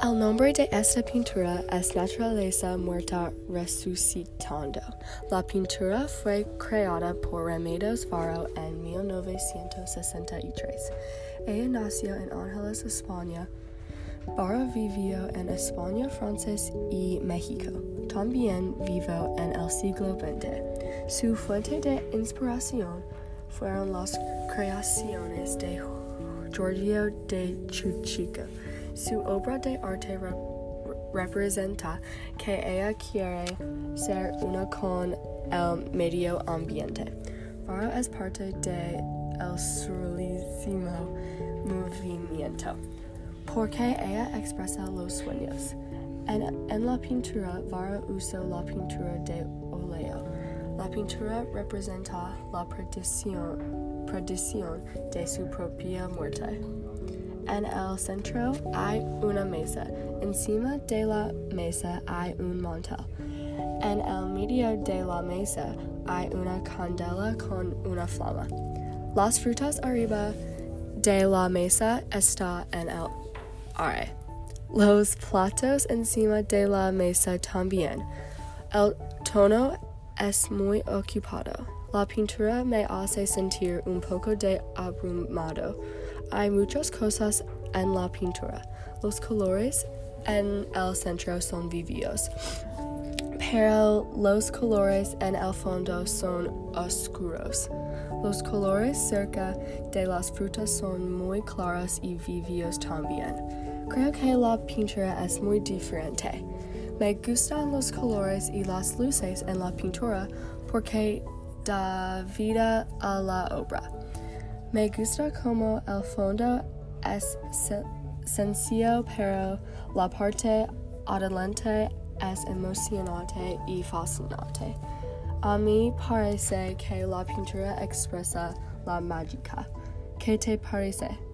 El nombre de esta pintura es Naturaleza Muerta Resucitando. La pintura fue creada por Remedios Varo en 1963. Ella nació en Ángeles, España. Varo vivió en España, Francia y México. También vivió en el siglo XX. Su fuente de inspiración fueron las creaciones de Giorgio de Churchill. Su obra de arte re representa que ella quiere ser una con el medio ambiente. Varo es parte de el surrealismo movimiento, porque ella expresa los sueños. En, en la pintura, Varo usó la pintura de óleo. La pintura representa la predicción, predicción de su propia muerte. En el centro hay una mesa. Encima de la mesa hay un mantel. En el medio de la mesa hay una candela con una flama. Las frutas arriba de la mesa está en el aire. Los platos encima de la mesa también. El tono es muy ocupado. La pintura me hace sentir un poco de abrumado. Hay muchas cosas en la pintura. Los colores en el centro son vivios, pero los colores en el fondo son oscuros. Los colores cerca de las frutas son muy claros y vivios también. Creo que la pintura es muy diferente. Me gustan los colores y las luces en la pintura porque da vida a la obra. Me gusta como el fondo es sencillo, pero la parte adelante es emocionante y fascinante. A mí parece que la pintura expresa la mágica. ¿Qué te parece?